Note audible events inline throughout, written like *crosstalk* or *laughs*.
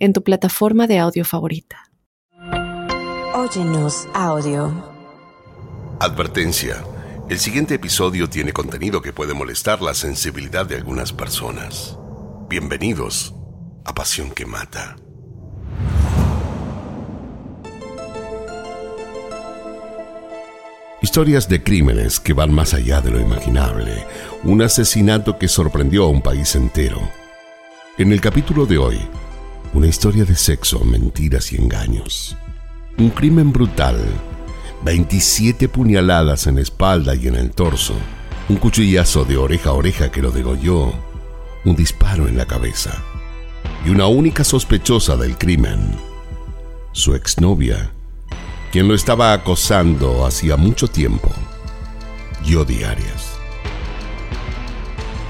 en tu plataforma de audio favorita. Óyenos audio. Advertencia. El siguiente episodio tiene contenido que puede molestar la sensibilidad de algunas personas. Bienvenidos a Pasión que Mata. Historias de crímenes que van más allá de lo imaginable. Un asesinato que sorprendió a un país entero. En el capítulo de hoy, una historia de sexo, mentiras y engaños. Un crimen brutal. 27 puñaladas en la espalda y en el torso. Un cuchillazo de oreja a oreja que lo degolló. Un disparo en la cabeza. Y una única sospechosa del crimen. Su exnovia, quien lo estaba acosando hacía mucho tiempo. Yo diarias.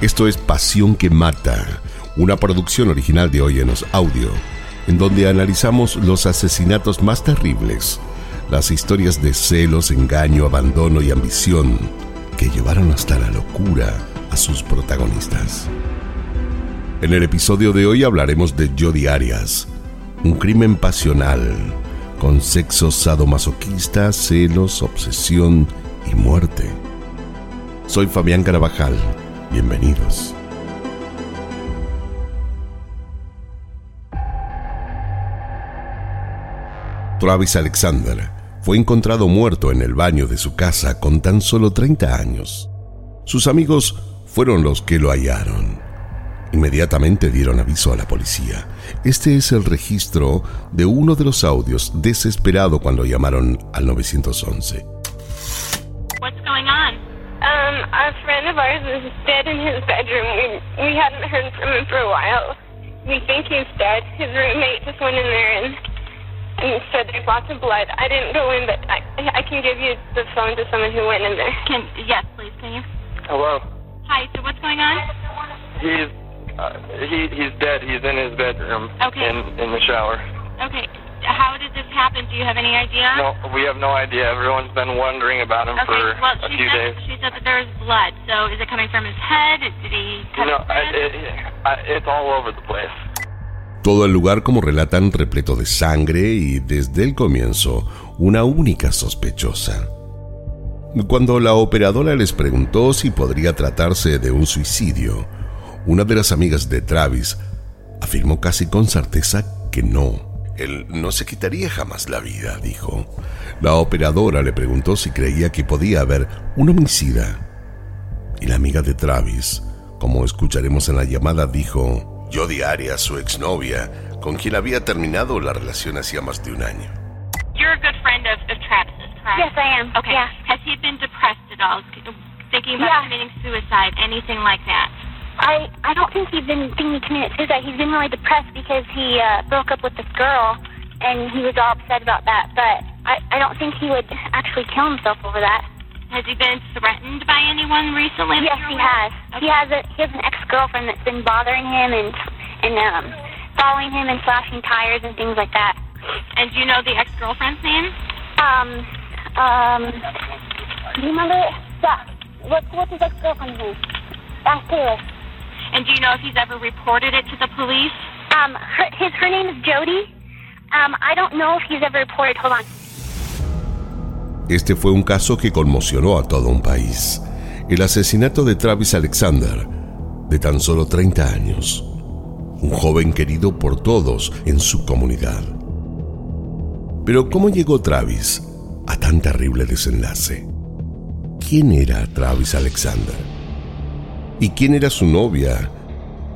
Esto es Pasión que Mata una producción original de Óyenos Audio, en donde analizamos los asesinatos más terribles, las historias de celos, engaño, abandono y ambición que llevaron hasta la locura a sus protagonistas. En el episodio de hoy hablaremos de Jodi Arias, un crimen pasional, con sexo sadomasoquista, celos, obsesión y muerte. Soy Fabián Carabajal, bienvenidos. Travis Alexander fue encontrado muerto en el baño de su casa con tan solo 30 años. Sus amigos fueron los que lo hallaron. Inmediatamente dieron aviso a la policía. Este es el registro de uno de los audios desesperado cuando llamaron al 911. What's going on? Um, a friend of ours is dead in his bedroom. We, we hadn't heard from him for a while. We think he's dead. His roommate just went in there and and said there's lots of blood. I didn't go in, but I, I can give you the phone to someone who went in there. Can yes, please, can you? Hello. Hi. So what's going on? He's uh, he he's dead. He's in his bedroom. Okay. In in the shower. Okay. How did this happen? Do you have any idea? No, we have no idea. Everyone's been wondering about him Okay. for well, a few said days. she said that there was blood. So is it coming from his head? Did he cut No, his I, head? it, I, it's all over the place. Todo el lugar, como relatan, repleto de sangre y desde el comienzo una única sospechosa. Cuando la operadora les preguntó si podría tratarse de un suicidio, una de las amigas de Travis afirmó casi con certeza que no. Él no se quitaría jamás la vida, dijo. La operadora le preguntó si creía que podía haber un homicida. Y la amiga de Travis, como escucharemos en la llamada, dijo, Jodi Arias, su exnovia, con quien había terminado la relación hacía más de un año. You're a good friend of, of Travis's, correct? Yes, I am. Okay. Yeah. Has he been depressed at all? Thinking about Yeah. committing suicide, anything like that? I I don't think he's been thinking he committed suicide. He's been really depressed because he uh, broke up with this girl, and he was all upset about that. But I I don't think he would actually kill himself over that. Has he been threatened by anyone recently? Yes, he has. of? He has a he has an ex girlfriend that's been bothering him and and um following him and slashing tires and things like that. And do you know the ex-girlfriend's name? Um um. Do you remember? Yeah. What what's his ex girlfriend's name? Ask Taylor. And do you know if he's ever reported it to the police? Um, her, his her name is Jody. Um, I don't know if he's ever reported. Hold on. Este fue un caso que conmocionó a todo un país. El asesinato de Travis Alexander, de tan solo 30 años. Un joven querido por todos en su comunidad. Pero ¿cómo llegó Travis a tan terrible desenlace? ¿Quién era Travis Alexander? ¿Y quién era su novia,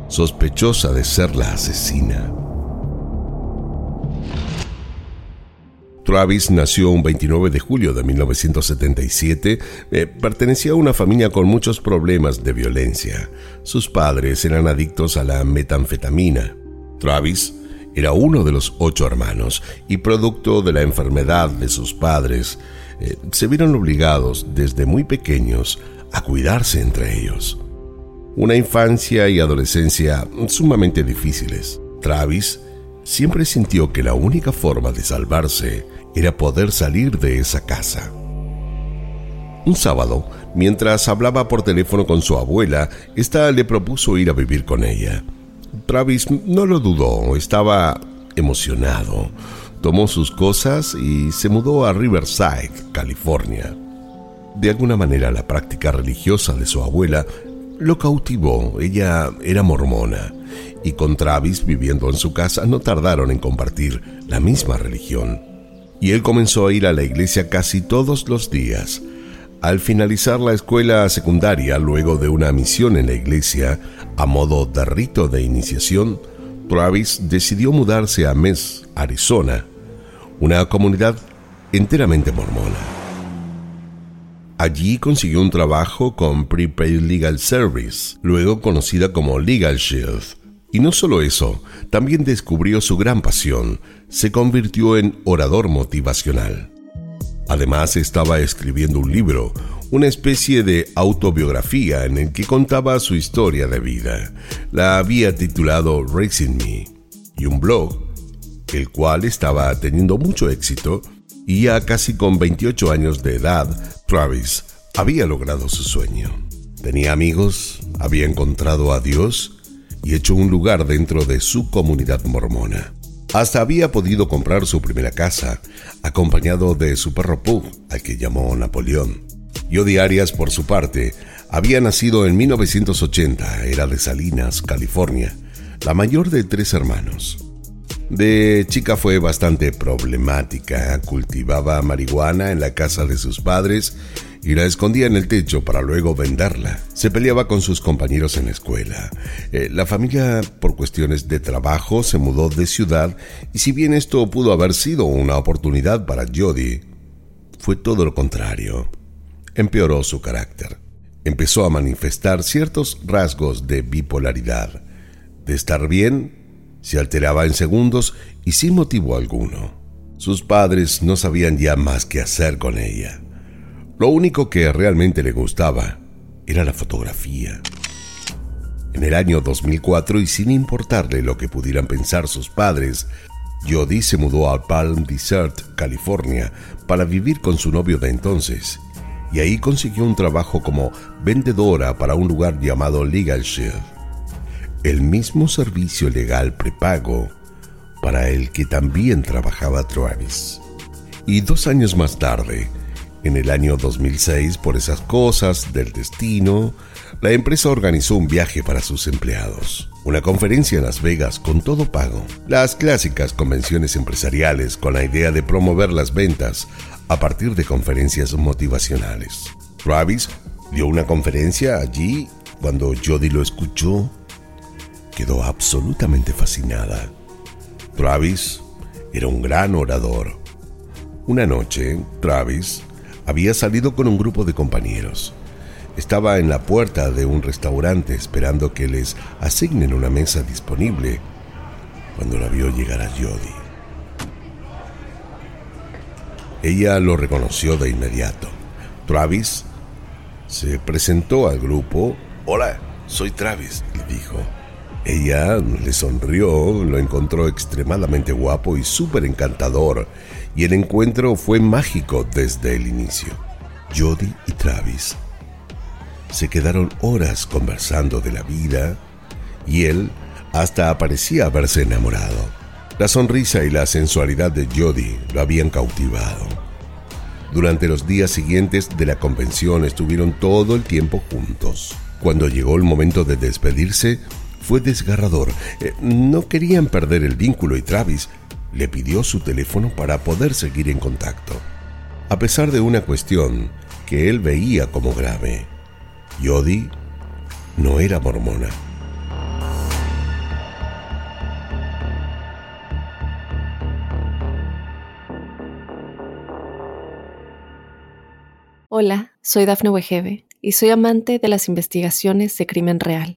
sospechosa de ser la asesina? Travis nació un 29 de julio de 1977. Eh, pertenecía a una familia con muchos problemas de violencia. Sus padres eran adictos a la metanfetamina. Travis Era uno de los ocho hermanos y producto de la enfermedad de sus padres, eh, se vieron obligados desde muy pequeños a cuidarse entre ellos. Una infancia y adolescencia sumamente difíciles. Travis siempre sintió que la única forma de salvarse era poder salir de esa casa. Un sábado, mientras hablaba por teléfono con su abuela, ésta le propuso ir a vivir con ella. Travis no lo dudó, estaba emocionado. Tomó sus cosas y se mudó a Riverside, California. De alguna manera la práctica religiosa de su abuela lo cautivó. Ella era mormona y con Travis viviendo en su casa no tardaron en compartir la misma religión. Y él comenzó a ir a la iglesia casi todos los días. Al finalizar la escuela secundaria, luego de una misión en la iglesia, a modo de rito de iniciación, Travis decidió mudarse a Mess, Arizona, una comunidad enteramente mormona. Allí consiguió un trabajo con Prepaid Legal Service, luego conocida como Legal Shield. Y no solo eso, también descubrió su gran pasión, se convirtió en orador motivacional. Además estaba escribiendo un libro, una especie de autobiografía en el que contaba su historia de vida. La había titulado Raising Me y un blog, el cual estaba teniendo mucho éxito y ya casi con 28 años de edad, Travis había logrado su sueño. Tenía amigos, había encontrado a Dios y hecho un lugar dentro de su comunidad mormona. Hasta había podido comprar su primera casa, acompañado de su perro Pug, al que llamó Napoleón. Yodi Arias, por su parte, había nacido en 1980, era de Salinas, California, la mayor de tres hermanos. De chica fue bastante problemática, cultivaba marihuana en la casa de sus padres y la escondía en el techo para luego venderla. Se peleaba con sus compañeros en la escuela. Eh, la familia, por cuestiones de trabajo, se mudó de ciudad y si bien esto pudo haber sido una oportunidad para Jody, fue todo lo contrario. Empeoró su carácter. Empezó a manifestar ciertos rasgos de bipolaridad. De estar bien, se alteraba en segundos y sin motivo alguno. Sus padres no sabían ya más qué hacer con ella. Lo único que realmente le gustaba era la fotografía. En el año 2004 y sin importarle lo que pudieran pensar sus padres, Jody se mudó a Palm Desert, California, para vivir con su novio de entonces, y ahí consiguió un trabajo como vendedora para un lugar llamado Legal Shield el mismo servicio legal prepago para el que también trabajaba Travis. Y dos años más tarde, en el año 2006, por esas cosas del destino, la empresa organizó un viaje para sus empleados. Una conferencia en Las Vegas con todo pago. Las clásicas convenciones empresariales con la idea de promover las ventas a partir de conferencias motivacionales. Travis dio una conferencia allí cuando Jody lo escuchó quedó absolutamente fascinada. Travis era un gran orador. Una noche, Travis había salido con un grupo de compañeros. Estaba en la puerta de un restaurante esperando que les asignen una mesa disponible cuando la vio llegar a Jody. Ella lo reconoció de inmediato. Travis se presentó al grupo. Hola, soy Travis, le dijo. Ella le sonrió, lo encontró extremadamente guapo y súper encantador, y el encuentro fue mágico desde el inicio. Jody y Travis se quedaron horas conversando de la vida y él hasta parecía haberse enamorado. La sonrisa y la sensualidad de Jody lo habían cautivado. Durante los días siguientes de la convención estuvieron todo el tiempo juntos. Cuando llegó el momento de despedirse, fue desgarrador. Eh, no querían perder el vínculo y Travis le pidió su teléfono para poder seguir en contacto. A pesar de una cuestión que él veía como grave, Jody no era mormona. Hola, soy Dafne Wegebe y soy amante de las investigaciones de crimen real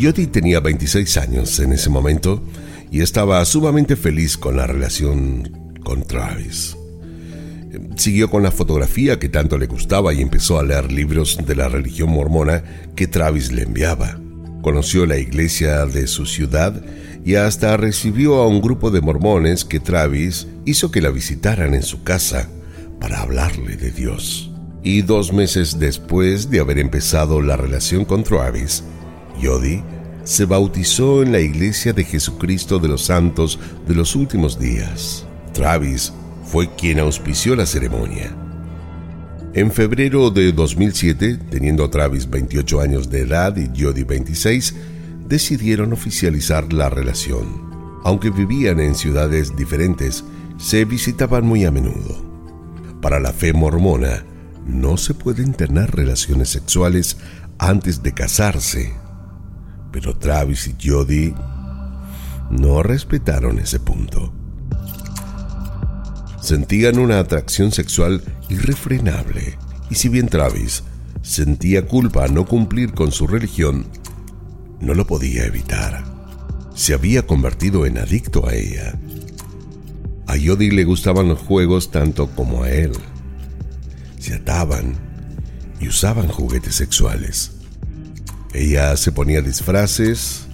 Jody tenía 26 años en ese momento y estaba sumamente feliz con la relación con Travis. Siguió con la fotografía que tanto le gustaba y empezó a leer libros de la religión mormona que Travis le enviaba. Conoció la iglesia de su ciudad y hasta recibió a un grupo de mormones que Travis hizo que la visitaran en su casa para hablarle de Dios. Y dos meses después de haber empezado la relación con Travis, Jody se bautizó en la Iglesia de Jesucristo de los Santos de los Últimos Días. Travis fue quien auspició la ceremonia. En febrero de 2007, teniendo Travis 28 años de edad y Jody 26, decidieron oficializar la relación. Aunque vivían en ciudades diferentes, se visitaban muy a menudo. Para la fe mormona, no se pueden tener relaciones sexuales antes de casarse pero Travis y Jody no respetaron ese punto. Sentían una atracción sexual irrefrenable, y si bien Travis sentía culpa a no cumplir con su religión, no lo podía evitar. Se había convertido en adicto a ella. A Jody le gustaban los juegos tanto como a él. Se ataban y usaban juguetes sexuales. Ella se ponía disfraces,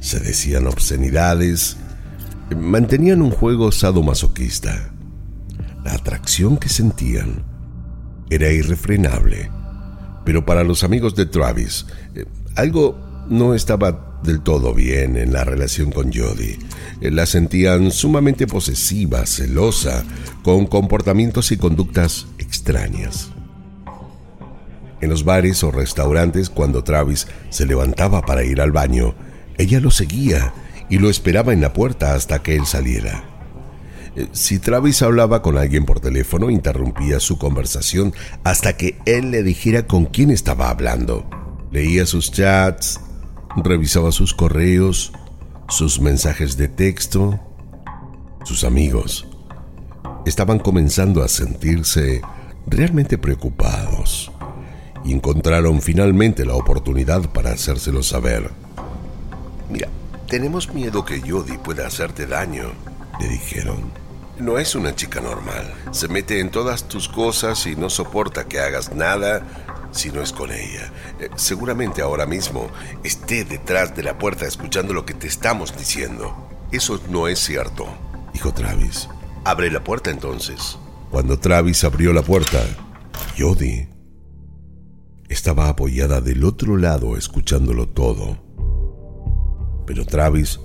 se decían obscenidades, mantenían un juego sadomasoquista. La atracción que sentían era irrefrenable, pero para los amigos de Travis, eh, algo no estaba del todo bien en la relación con Jody. Eh, la sentían sumamente posesiva, celosa, con comportamientos y conductas extrañas. En los bares o restaurantes, cuando Travis se levantaba para ir al baño, ella lo seguía y lo esperaba en la puerta hasta que él saliera. Eh, si Travis hablaba con alguien por teléfono, interrumpía su conversación hasta que él le dijera con quién estaba hablando. Leía sus chats, revisaba sus correos, sus mensajes de texto. Sus amigos estaban comenzando a sentirse realmente preocupados y encontraron finalmente la oportunidad para hacérselo saber. Mira, tenemos miedo que Jody pueda hacerte daño, le dijeron. No es una chica normal. Se mete en todas tus cosas y no soporta que hagas nada si no es con ella. Eh, seguramente ahora mismo esté detrás de la puerta escuchando lo que te estamos diciendo. Eso no es cierto, dijo Travis. Abre la puerta entonces. Cuando Travis abrió la puerta, Jody estaba apoyada del otro lado escuchándolo todo. Pero Travis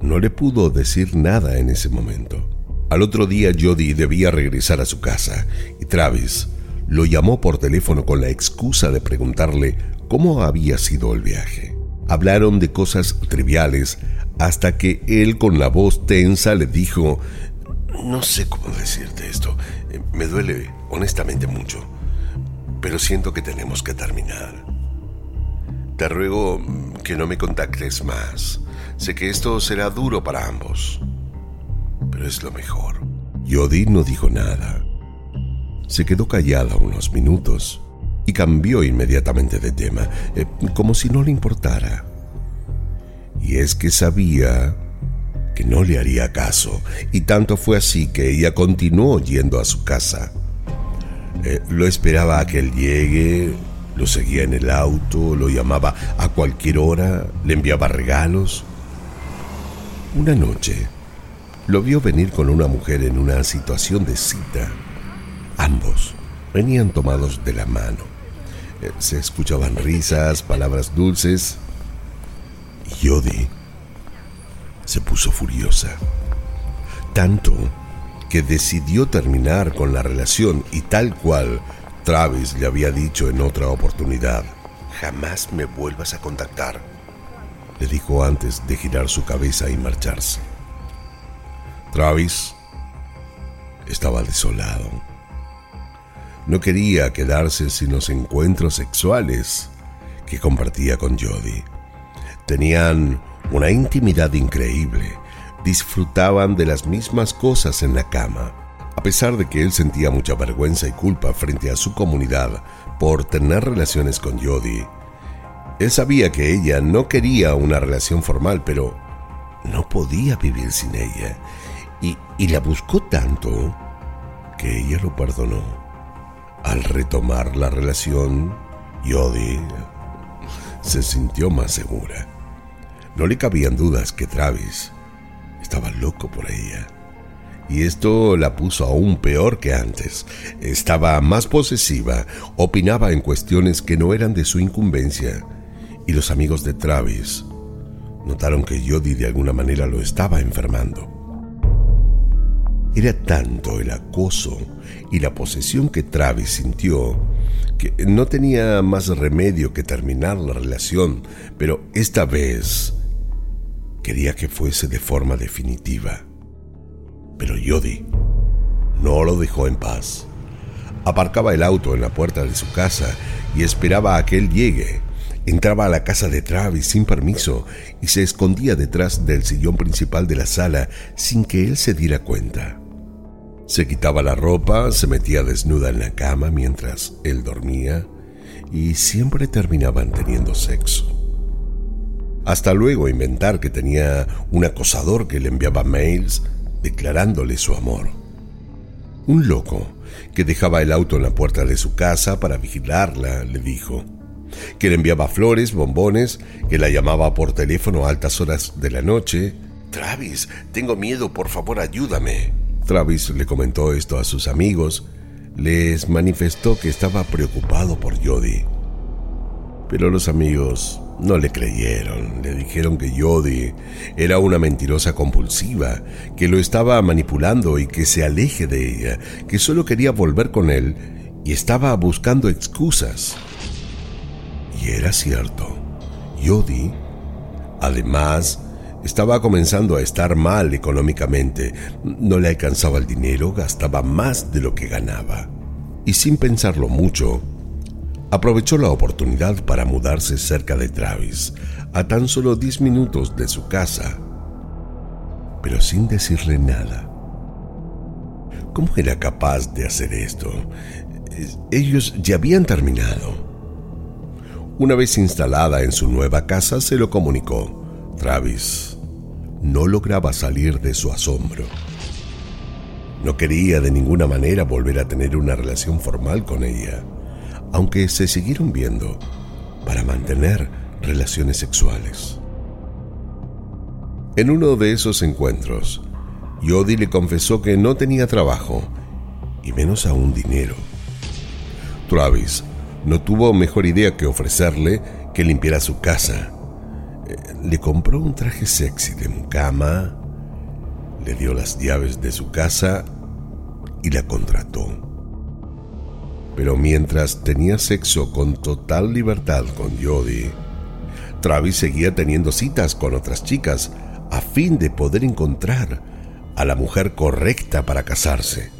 no le pudo decir nada en ese momento. Al otro día Jody debía regresar a su casa y Travis lo llamó por teléfono con la excusa de preguntarle cómo había sido el viaje. Hablaron de cosas triviales hasta que él con la voz tensa le dijo, no sé cómo decirte esto, me duele honestamente mucho pero siento que tenemos que terminar. Te ruego que no me contactes más. Sé que esto será duro para ambos, pero es lo mejor. Yodi no dijo nada. Se quedó callada unos minutos y cambió inmediatamente de tema, eh, como si no le importara. Y es que sabía que no le haría caso, y tanto fue así que ella continuó yendo a su casa. Eh, lo esperaba a que él llegue, lo seguía en el auto, lo llamaba a cualquier hora, le enviaba regalos. Una noche, lo vio venir con una mujer en una situación de cita. Ambos venían tomados de la mano. Eh, se escuchaban risas, palabras dulces. Y Yodi se puso furiosa. Tanto que decidió terminar con la relación y tal cual Travis le había dicho en otra oportunidad, jamás me vuelvas a contactar. le dijo antes de girar su cabeza y marcharse. Travis estaba desolado. No quería quedarse sin los encuentros sexuales que compartía con Jody. Tenían una intimidad increíble, disfrutaban de las mismas cosas en la cama, a pesar de que él sentía mucha vergüenza y culpa frente a su comunidad por tener relaciones con Jody. Él sabía que ella no quería una relación formal, pero no podía vivir sin ella. Y, y la buscó tanto que ella lo perdonó. Al retomar la relación, Jody se sintió más segura. No le cabían dudas que Travis estaba loco por ella. Y esto la puso aún peor que antes. Estaba más posesiva, opinaba en cuestiones que no eran de su incumbencia. Y los amigos de Travis notaron que Jody de alguna manera lo estaba enfermando. Era tanto el acoso y la posesión que Travis sintió que no tenía más remedio que terminar la relación, pero esta vez quería que fuese de forma definitiva. Pero Jody no lo dejó en paz. Aparcaba el auto en la puerta de su casa y esperaba a que él llegue. Entraba a la casa de Travis sin permiso y se escondía detrás del sillón principal de la sala sin que él se diera cuenta. Se quitaba la ropa, se metía desnuda en la cama mientras él dormía y siempre terminaban teniendo sexo. Hasta luego inventar que tenía un acosador que le enviaba mails declarándole su amor. Un loco que dejaba el auto en la puerta de su casa para vigilarla, le dijo, que le enviaba flores, bombones, que la llamaba por teléfono a altas horas de la noche. Travis, tengo miedo, por favor ayúdame. Travis le comentó esto a sus amigos, les manifestó que estaba preocupado por Jody. Pero los amigos no le creyeron, le dijeron que Jody era una mentirosa compulsiva, que lo estaba manipulando y que se aleje de ella, que solo quería volver con él y estaba buscando excusas. Y era cierto. Jody, además, estaba comenzando a estar mal económicamente. No le alcanzaba el dinero, gastaba más de lo que ganaba. Y sin pensarlo mucho, aprovechó la oportunidad para mudarse cerca de Travis, a tan solo 10 minutos de su casa, pero sin decirle nada. ¿Cómo era capaz de hacer esto? Ellos ya habían terminado. Una vez instalada en su nueva casa, se lo comunicó. Travis no lograba salir de su asombro. No quería de ninguna manera volver a tener una relación formal con ella, aunque se siguieron viendo para mantener relaciones sexuales. En uno de esos encuentros, Jody le confesó que no tenía trabajo y menos aún dinero. Travis no tuvo mejor idea que ofrecerle que limpiara su casa le compró un traje sexy de mucama, le dio las llaves de su casa y la contrató. Pero mientras tenía sexo con total libertad con Jody, Travis seguía teniendo citas con otras chicas a fin de poder encontrar a la mujer correcta para casarse.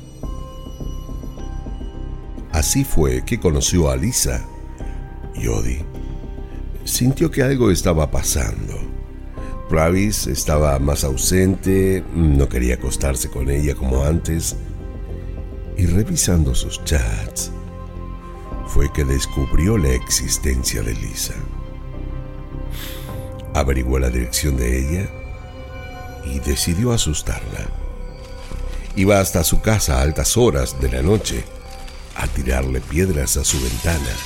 Así fue que conoció a Lisa. Jody sintió que algo estaba pasando. Travis estaba más ausente, no quería acostarse con ella como antes, y revisando sus chats, fue que descubrió la existencia de Lisa. Averiguó la dirección de ella y decidió asustarla. Iba hasta su casa a altas horas de la noche a tirarle piedras a su ventana.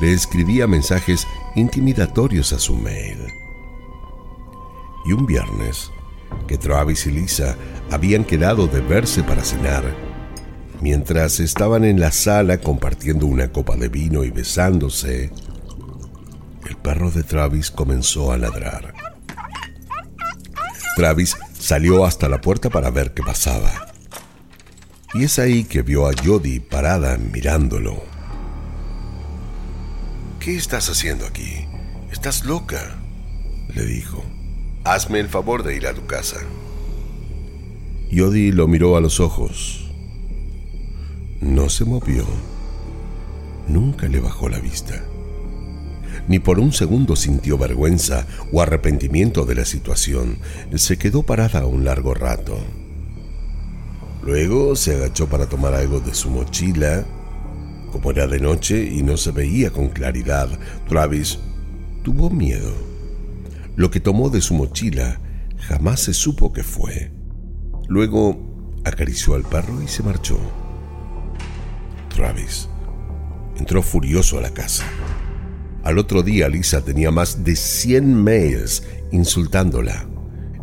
Le escribía mensajes intimidatorios a su mail. Y un viernes, que Travis y Lisa habían quedado de verse para cenar, mientras estaban en la sala compartiendo una copa de vino y besándose, el perro de Travis comenzó a ladrar. Travis salió hasta la puerta para ver qué pasaba. Y es ahí que vio a Jody parada mirándolo. ¿Qué estás haciendo aquí? Estás loca. le dijo. Hazme el favor de ir a tu casa. Yodi lo miró a los ojos. No se movió. Nunca le bajó la vista. Ni por un segundo sintió vergüenza o arrepentimiento de la situación. Se quedó parada un largo rato. Luego se agachó para tomar algo de su mochila. Como era de noche y no se veía con claridad, Travis tuvo miedo. Lo que tomó de su mochila jamás se supo qué fue. Luego acarició al perro y se marchó. Travis entró furioso a la casa. Al otro día Lisa tenía más de 100 mails insultándola.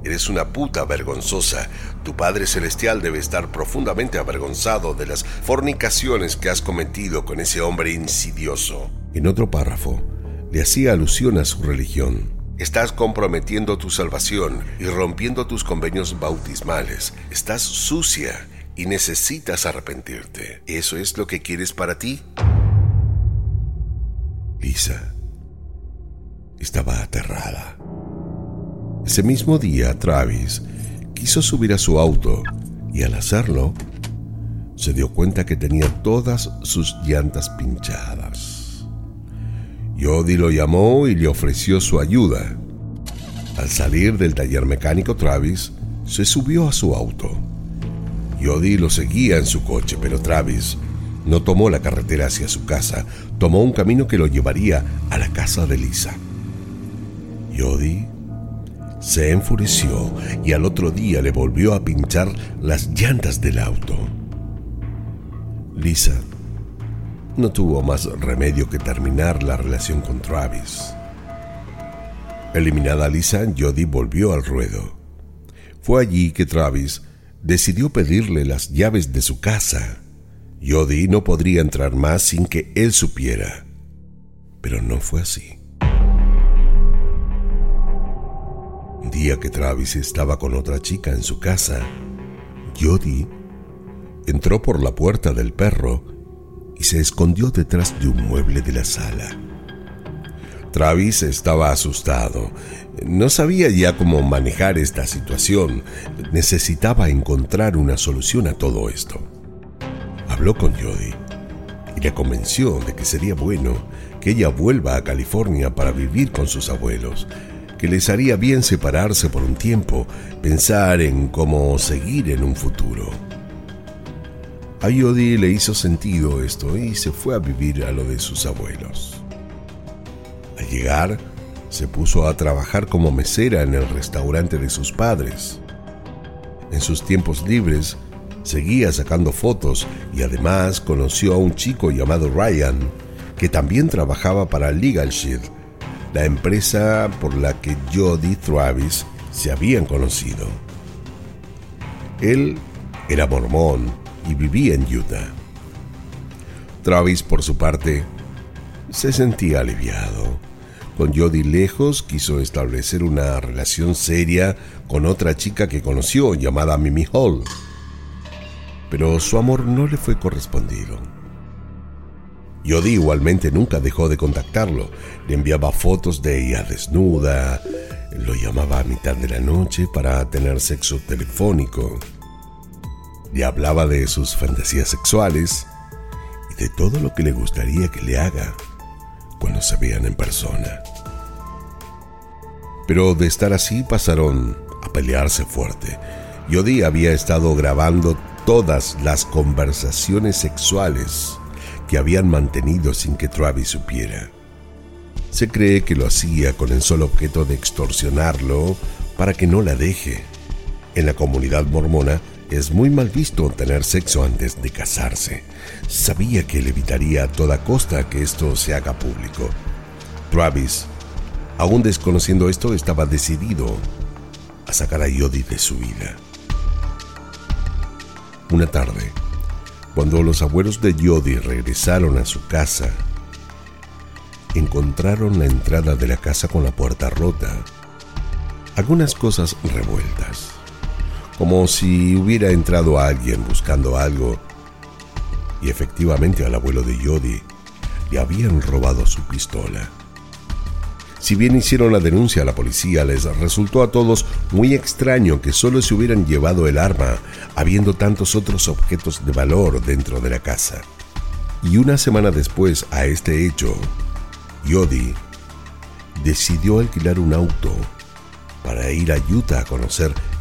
Eres una puta vergonzosa. Tu Padre Celestial debe estar profundamente avergonzado de las fornicaciones que has cometido con ese hombre insidioso. En otro párrafo, le hacía alusión a su religión. Estás comprometiendo tu salvación y rompiendo tus convenios bautismales. Estás sucia y necesitas arrepentirte. ¿Eso es lo que quieres para ti? Lisa estaba aterrada. Ese mismo día, Travis quiso subir a su auto y al hacerlo, se dio cuenta que tenía todas sus llantas pinchadas. Yodi lo llamó y le ofreció su ayuda. Al salir del taller mecánico, Travis se subió a su auto. Yodi lo seguía en su coche, pero Travis no tomó la carretera hacia su casa, tomó un camino que lo llevaría a la casa de Lisa. Yodi se enfureció y al otro día le volvió a pinchar las llantas del auto. Lisa no tuvo más remedio que terminar la relación con Travis. Eliminada Lisa, Jody volvió al ruedo. Fue allí que Travis decidió pedirle las llaves de su casa. Jody no podría entrar más sin que él supiera. Pero no fue así. día que Travis estaba con otra chica en su casa, Jody entró por la puerta del perro y se escondió detrás de un mueble de la sala. Travis estaba asustado. No sabía ya cómo manejar esta situación. Necesitaba encontrar una solución a todo esto. Habló con Jody y le convenció de que sería bueno que ella vuelva a California para vivir con sus abuelos que les haría bien separarse por un tiempo, pensar en cómo seguir en un futuro. A Yodi le hizo sentido esto y se fue a vivir a lo de sus abuelos. Llegar, se puso a trabajar como mesera en el restaurante de sus padres. En sus tiempos libres, seguía sacando fotos y además conoció a un chico llamado Ryan, que también trabajaba para Legal Shield la empresa por la que Jody Travis se habían conocido. Él era mormón y vivía en Utah. Travis, por su parte, se sentía aliviado. Con Jody lejos, quiso establecer una relación seria con otra chica que conoció llamada Mimi Hall. Pero su amor no le fue correspondido. Yodi igualmente nunca dejó de contactarlo. Le enviaba fotos de ella desnuda, lo llamaba a mitad de la noche para tener sexo telefónico. Le hablaba de sus fantasías sexuales y de todo lo que le gustaría que le haga cuando se vean en persona. Pero de estar así pasaron a pelearse fuerte. Yodi había estado grabando todas las conversaciones sexuales que habían mantenido sin que Travis supiera. Se cree que lo hacía con el solo objeto de extorsionarlo para que no la deje. En la comunidad mormona es muy mal visto tener sexo antes de casarse. Sabía que le evitaría a toda costa que esto se haga público. Travis, aún desconociendo esto, estaba decidido a sacar a Yodi de su vida. Una tarde, cuando los abuelos de Jody regresaron a su casa, encontraron la entrada de la casa con la puerta rota, algunas cosas revueltas, como si hubiera entrado alguien buscando algo, y efectivamente al abuelo de Jody le habían robado su pistola. Si bien hicieron la denuncia a la policía, les resultó a todos muy extraño que solo se hubieran llevado el arma, habiendo tantos otros objetos de valor dentro de la casa. Y una semana después a este hecho, Yodi decidió alquilar un auto para ir a Utah a conocer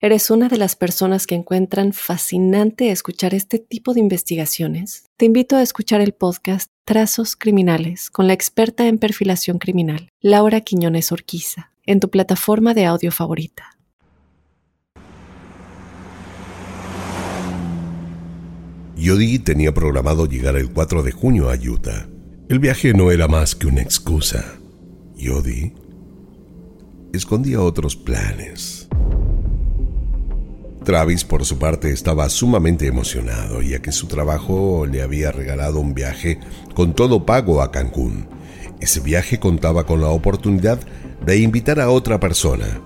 eres una de las personas que encuentran fascinante escuchar este tipo de investigaciones, te invito a escuchar el podcast Trazos Criminales con la experta en perfilación criminal, Laura Quiñones Orquiza en tu plataforma de audio favorita. Yodi tenía programado llegar el 4 de junio a Utah. El viaje no era más que una excusa. Yodi escondía otros planes. Travis, por su parte, estaba sumamente emocionado, ya que su trabajo le había regalado un viaje con todo pago a Cancún. Ese viaje contaba con la oportunidad de invitar a otra persona.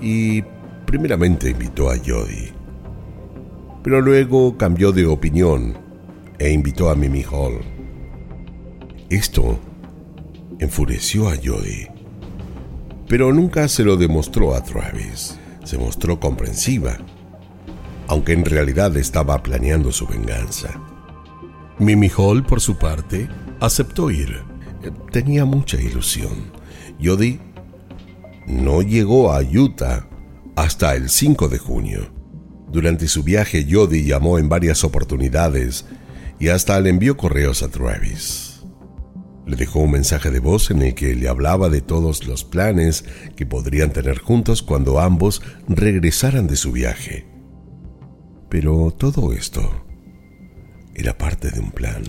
Y primeramente invitó a Jody. Pero luego cambió de opinión e invitó a Mimi Hall. Esto enfureció a Jody. Pero nunca se lo demostró a Travis. Se mostró comprensiva, aunque en realidad estaba planeando su venganza. Mimi Hall, por su parte, aceptó ir. Tenía mucha ilusión Jody no llegó a Utah hasta el 5 de junio. Durante su viaje, Jody llamó en varias oportunidades y hasta le envió correos a Travis. Le dejó un mensaje de voz en el que le hablaba de todos los planes que podrían tener juntos cuando ambos regresaran de su viaje. Pero todo esto era parte de un plan.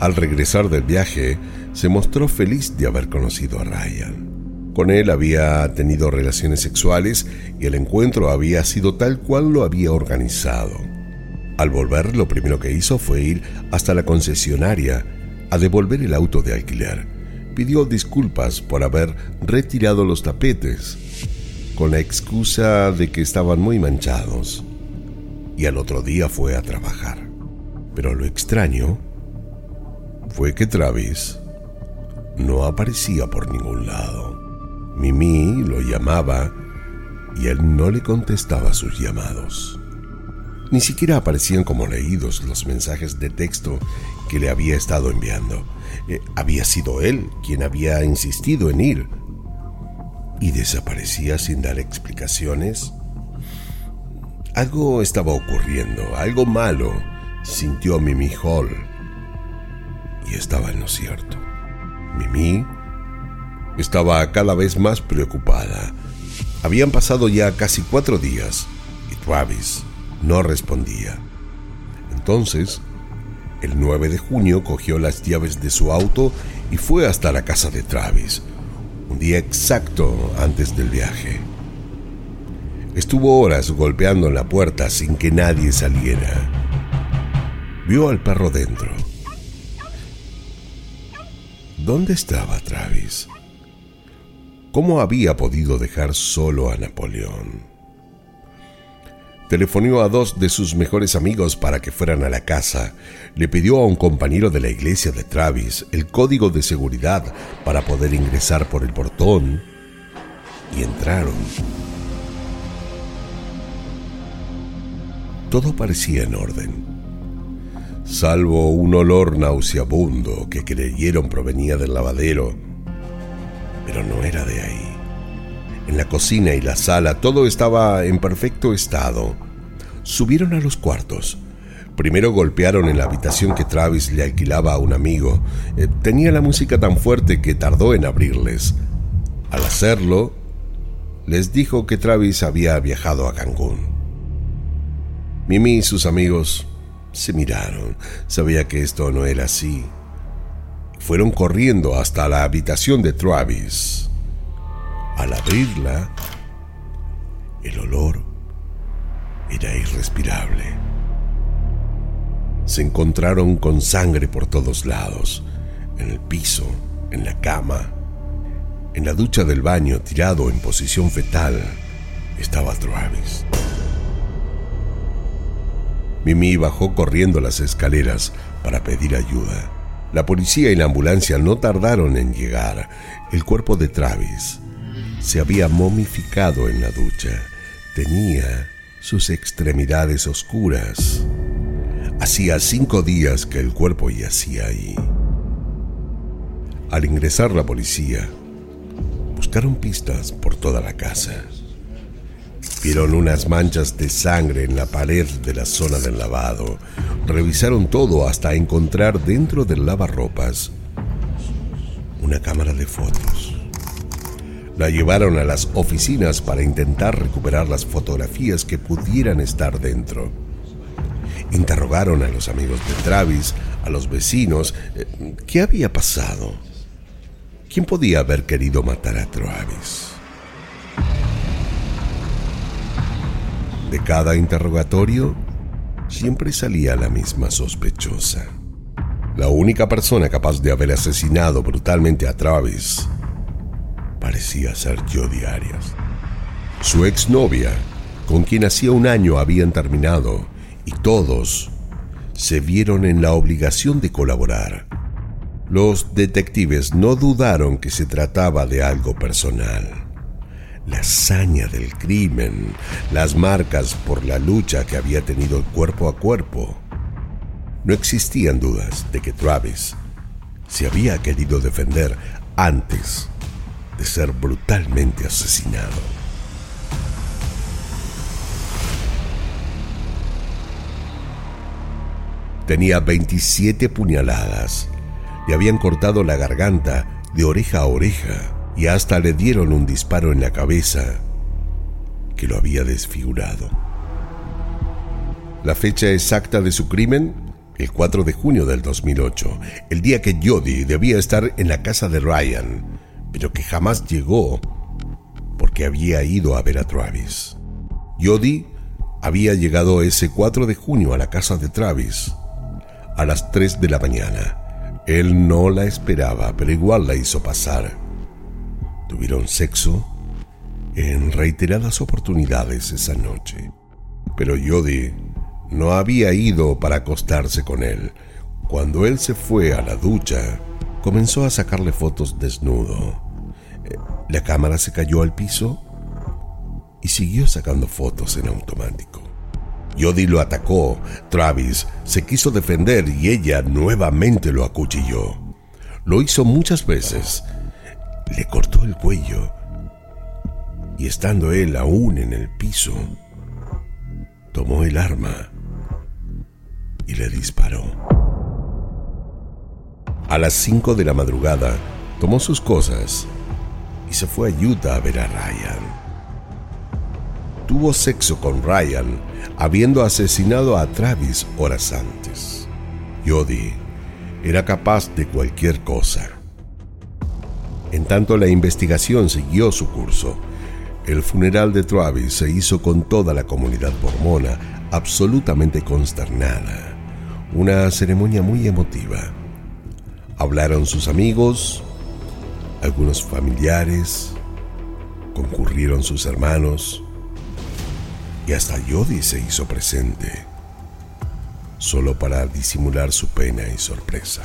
Al regresar del viaje, se mostró feliz de haber conocido a Ryan. Con él había tenido relaciones sexuales y el encuentro había sido tal cual lo había organizado. Al volver, lo primero que hizo fue ir hasta la concesionaria a devolver el auto de alquiler. Pidió disculpas por haber retirado los tapetes, con la excusa de que estaban muy manchados. Y al otro día fue a trabajar. Pero lo extraño fue que Travis no aparecía por ningún lado. Mimi lo llamaba y él no le contestaba sus llamados. Ni siquiera aparecían como leídos los mensajes de texto le había estado enviando. Eh, había sido él quien había insistido en ir. Y desaparecía sin dar explicaciones. Algo estaba ocurriendo, algo malo, sintió Mimi Hall y estaba en lo cierto. Mimi estaba cada vez más preocupada. Habían pasado ya casi cuatro días y Travis no respondía. Entonces, el 9 de junio cogió las llaves de su auto y fue hasta la casa de Travis, un día exacto antes del viaje. Estuvo horas golpeando en la puerta sin que nadie saliera. Vio al perro dentro ¿Dónde estaba Travis? ¿Cómo había podido dejar solo a Napoleón? Telefonió a dos de sus mejores amigos para que fueran a la casa. Le pidió a un compañero de la iglesia de Travis el código de seguridad para poder ingresar por el portón. Y entraron. Todo parecía en orden salvo un olor nauseabundo que creyeron provenía del lavadero, pero no era de ahí. En la cocina y la sala todo estaba en perfecto estado. Subieron a los cuartos. Primero golpearon en la habitación que Travis le alquilaba a un amigo. Eh, tenía la música tan fuerte que tardó en abrirles. Al hacerlo, les dijo que Travis había viajado a Cancún. Mimi y sus amigos se miraron. Sabía que esto no era así. Fueron corriendo hasta la habitación de Travis. Al abrirla, el olor era irrespirable. Se encontraron con sangre por todos lados, en el piso, en la cama, en la ducha del baño, tirado en posición fetal, estaba Travis. Mimi bajó corriendo las escaleras para pedir ayuda. La policía y la ambulancia no tardaron en llegar. El cuerpo de Travis se había momificado en la ducha. Tenía sus extremidades oscuras. Hacía cinco días que el cuerpo yacía ahí. Al ingresar la policía, buscaron pistas por toda la casa. Vieron unas manchas de sangre en la pared de la zona del lavado. Revisaron todo hasta encontrar dentro del lavarropas una cámara de fotos. La llevaron a las oficinas para intentar recuperar las fotografías que pudieran estar dentro. Interrogaron a los amigos de Travis, a los vecinos. Eh, ¿Qué había pasado? ¿Quién podía haber querido matar a Travis? De cada interrogatorio, siempre salía la misma sospechosa. La única persona capaz de haber asesinado brutalmente a Travis parecía ser Jodi Arias. Su exnovia, con quien hacía un año habían terminado, y todos se vieron en la obligación de colaborar. Los detectives no dudaron que se trataba de algo personal la hazaña del crimen, las marcas por la lucha que había tenido cuerpo a cuerpo. No existían dudas de que Travis se había querido defender antes ser brutalmente asesinado. Tenía 27 puñaladas. Le habían cortado la garganta de oreja a oreja y hasta le dieron un disparo en la cabeza que lo había desfigurado. La fecha exacta de su crimen, el 4 de junio del 2008, el día que Jody debía estar en la casa de Ryan, pero que jamás llegó porque había ido a ver a Travis. Jody había llegado ese 4 de junio a la casa de Travis a las 3 de la mañana. Él no la esperaba, pero igual la hizo pasar. Tuvieron sexo en reiteradas oportunidades esa noche. Pero Jody no había ido para acostarse con él. Cuando él se fue a la ducha, comenzó a sacarle fotos desnudo. Eh, la cámara se cayó al piso y siguió sacando fotos en automático. Jody lo atacó, Travis se quiso defender y ella nuevamente lo acuchilló. Lo hizo muchas veces le cortó el cuello y estando él aún en el piso, tomó el arma y le disparó. A las 5 de la madrugada, tomó sus cosas se fue a Utah a ver a Ryan. Tuvo sexo con Ryan, habiendo asesinado a Travis horas antes. Jody era capaz de cualquier cosa. En tanto la investigación siguió su curso, el funeral de Travis se hizo con toda la comunidad mormona absolutamente consternada. Una ceremonia muy emotiva. Hablaron sus amigos, algunos familiares, concurrieron sus hermanos y hasta Jody se hizo presente, solo para disimular su pena y sorpresa.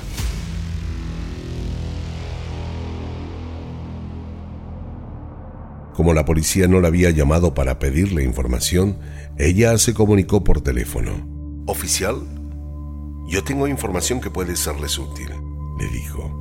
Como la policía no la había llamado para pedirle información, ella se comunicó por teléfono. Oficial, yo tengo información que puede serles útil, le dijo.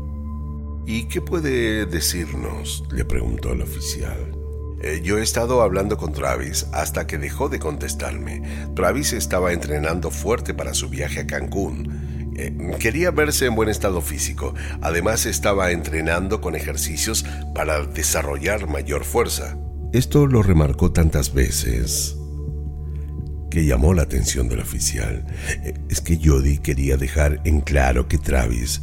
¿Y qué puede decirnos? le preguntó el oficial. Eh, yo he estado hablando con Travis hasta que dejó de contestarme. Travis estaba entrenando fuerte para su viaje a Cancún eh, quería verse en buen estado físico. Además estaba entrenando con ejercicios para desarrollar mayor fuerza. Esto lo remarcó tantas veces que llamó la atención del oficial. Eh, es que Jody quería dejar en claro que Travis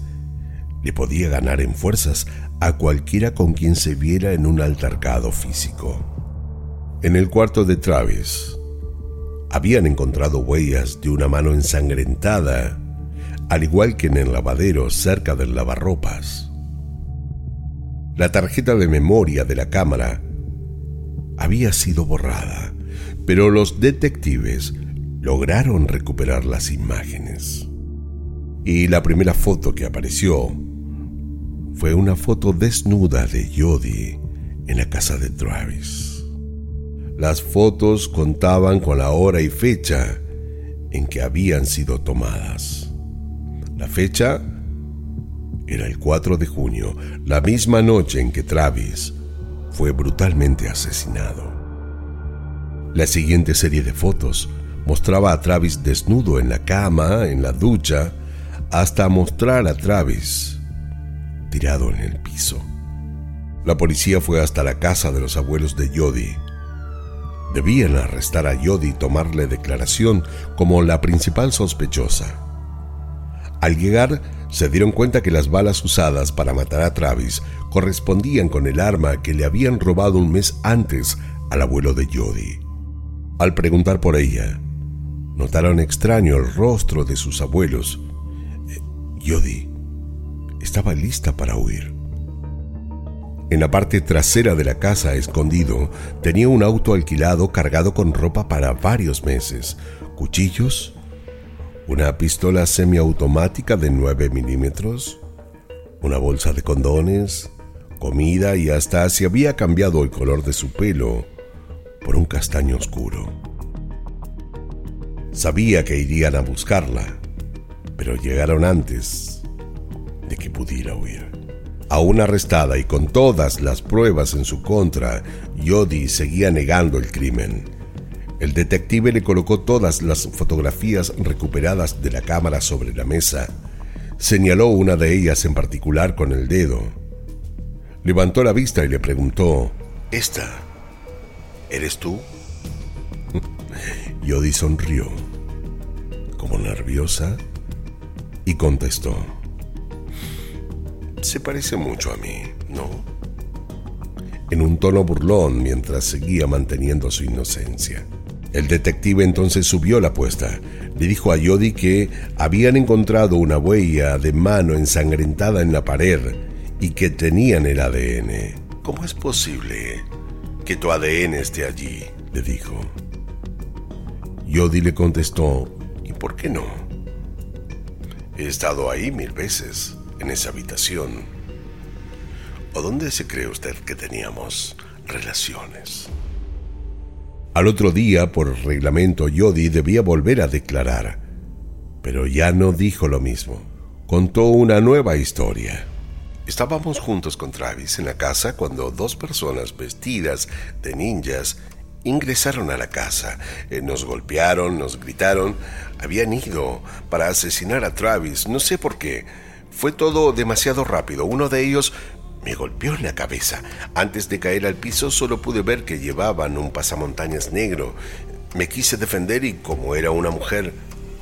le podía ganar en fuerzas a cualquiera con quien se viera en un altercado físico. En el cuarto de Travis habían encontrado huellas de una mano ensangrentada, al igual que en el lavadero cerca del lavarropas. La tarjeta de memoria de la cámara había sido borrada, pero los detectives lograron recuperar las imágenes. Y la primera foto que apareció fue una foto desnuda de Jody en la casa de Travis. Las fotos contaban con la hora y fecha en que habían sido tomadas. La fecha era el 4 de junio, la misma noche en que Travis fue brutalmente asesinado. La siguiente serie de fotos mostraba a Travis desnudo en la cama, en la ducha, hasta mostrar a Travis tirado en el piso. La policía fue hasta la casa de los abuelos de Jody. Debían arrestar a Jody y tomarle declaración como la principal sospechosa. Al llegar, se dieron cuenta que las balas usadas para matar a Travis correspondían con el arma que le habían robado un mes antes al abuelo de Jody. Al preguntar por ella, notaron extraño el rostro de sus abuelos. Jody estaba lista para huir. En la parte trasera de la casa, escondido, tenía un auto alquilado cargado con ropa para varios meses, cuchillos, una pistola semiautomática de 9 milímetros, una bolsa de condones, comida y hasta se había cambiado el color de su pelo por un castaño oscuro. Sabía que irían a buscarla, pero llegaron antes pudiera huir. Aún arrestada y con todas las pruebas en su contra, Yodi seguía negando el crimen. El detective le colocó todas las fotografías recuperadas de la cámara sobre la mesa. Señaló una de ellas en particular con el dedo. Levantó la vista y le preguntó, ¿Esta? ¿Eres tú? *laughs* Yodi sonrió, como nerviosa, y contestó, Se parece mucho a mí, ¿no? En un tono burlón mientras seguía manteniendo su inocencia. El detective entonces subió la apuesta. Le dijo a Yodi que habían encontrado una huella de mano ensangrentada en la pared y que tenían el ADN. ¿Cómo es posible que tu ADN esté allí? le dijo. Yodi le contestó, ¿y por qué no? He estado ahí mil veces, en esa habitación. ¿O dónde se cree usted que teníamos relaciones? Al otro día, por reglamento, Yodi debía volver a declarar, pero ya no dijo lo mismo. Contó una nueva historia. Estábamos juntos con Travis en la casa cuando dos personas vestidas de ninjas ingresaron a la casa. Eh, nos golpearon, nos gritaron. Habían ido para asesinar a Travis. No sé por qué. Fue todo demasiado rápido. Uno de ellos me golpeó en la cabeza. Antes de caer al piso solo pude ver que llevaban un pasamontañas negro. Me quise defender y como era una mujer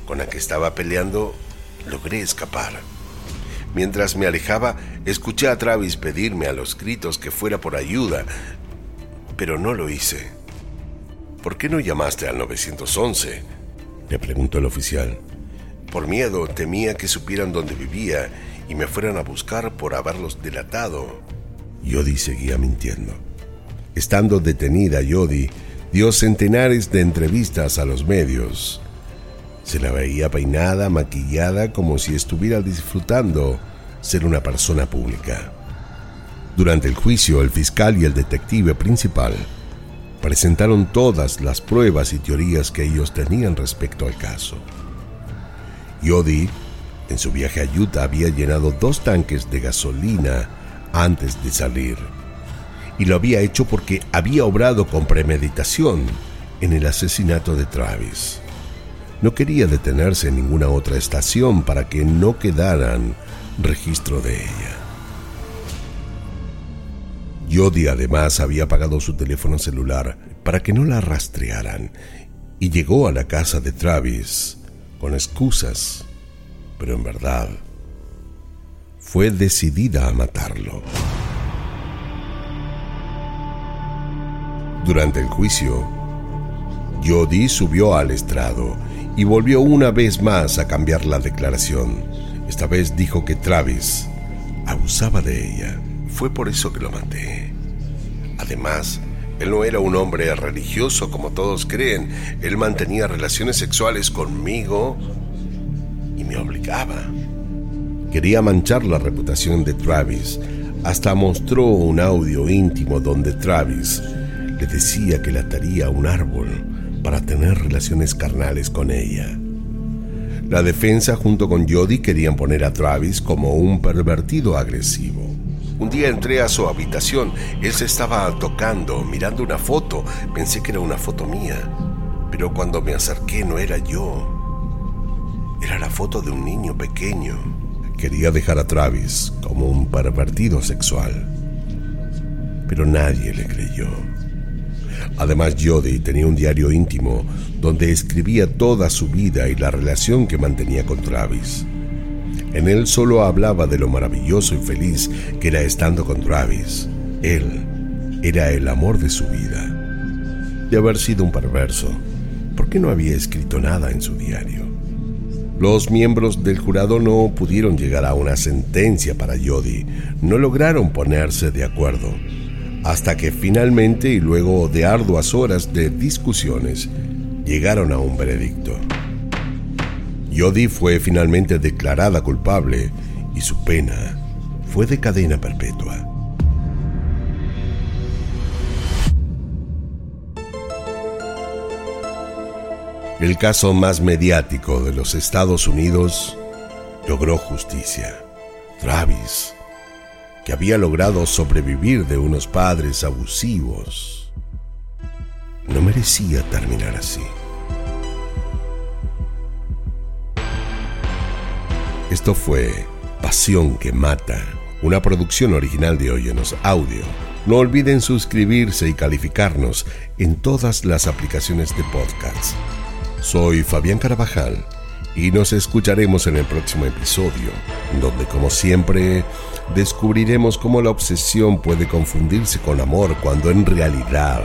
con la que estaba peleando, logré escapar. Mientras me alejaba, escuché a Travis pedirme a los gritos que fuera por ayuda, pero no lo hice. ¿Por qué no llamaste al 911? Le preguntó el oficial. Por miedo, temía que supieran dónde vivía y me fueran a buscar por haberlos delatado. Yodi seguía mintiendo. Estando detenida, Yodi dio centenares de entrevistas a los medios. Se la veía peinada, maquillada, como si estuviera disfrutando ser una persona pública. Durante el juicio, el fiscal y el detective principal presentaron todas las pruebas y teorías que ellos tenían respecto al caso. Yodi en su viaje a Utah había llenado dos tanques de gasolina antes de salir. Y lo había hecho porque había obrado con premeditación en el asesinato de Travis. No quería detenerse en ninguna otra estación para que no quedaran registro de ella. Jody además había apagado su teléfono celular para que no la rastrearan y llegó a la casa de Travis con excusas pero en verdad fue decidida a matarlo. Durante el juicio, Jody subió al estrado y volvió una vez más a cambiar la declaración. Esta vez dijo que Travis abusaba de ella. Fue por eso que lo maté. Además, él no era un hombre religioso como todos creen. Él mantenía relaciones sexuales conmigo y me obligaba. Quería manchar la reputación de Travis. Hasta mostró un audio íntimo donde Travis le decía que le ataría a un árbol para tener relaciones carnales con ella. La defensa junto con Jody querían poner a Travis como un pervertido agresivo. Un día entré a su habitación, él se estaba tocando, mirando una foto, pensé que era una foto mía, pero cuando me acerqué no era yo, era la foto de un niño pequeño. Quería dejar a Travis como un pervertido sexual, pero nadie le creyó. Además, Jody tenía un diario íntimo donde escribía toda su vida y la relación que mantenía con Travis. En él solo hablaba de lo maravilloso y feliz que era estando con Travis. Él era el amor de su vida. De haber sido un perverso, ¿por qué no había escrito nada en su diario? Los miembros del jurado no pudieron llegar a una sentencia para Jody, no lograron ponerse de acuerdo hasta que finalmente y luego de arduas horas de discusiones llegaron a un veredicto. Yodi fue finalmente declarada culpable y su pena fue de cadena perpetua. El caso más mediático de los Estados Unidos logró justicia. Travis que había logrado sobrevivir de unos padres abusivos, no merecía terminar así. Esto fue Pasión que Mata, una producción original de Oyenos Audio. No olviden suscribirse y calificarnos en todas las aplicaciones de podcast. Soy Fabián Carabajal y nos escucharemos en el próximo episodio, donde como siempre descubriremos cómo la obsesión puede confundirse con amor cuando en realidad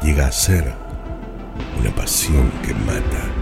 llega a ser una pasión que mata.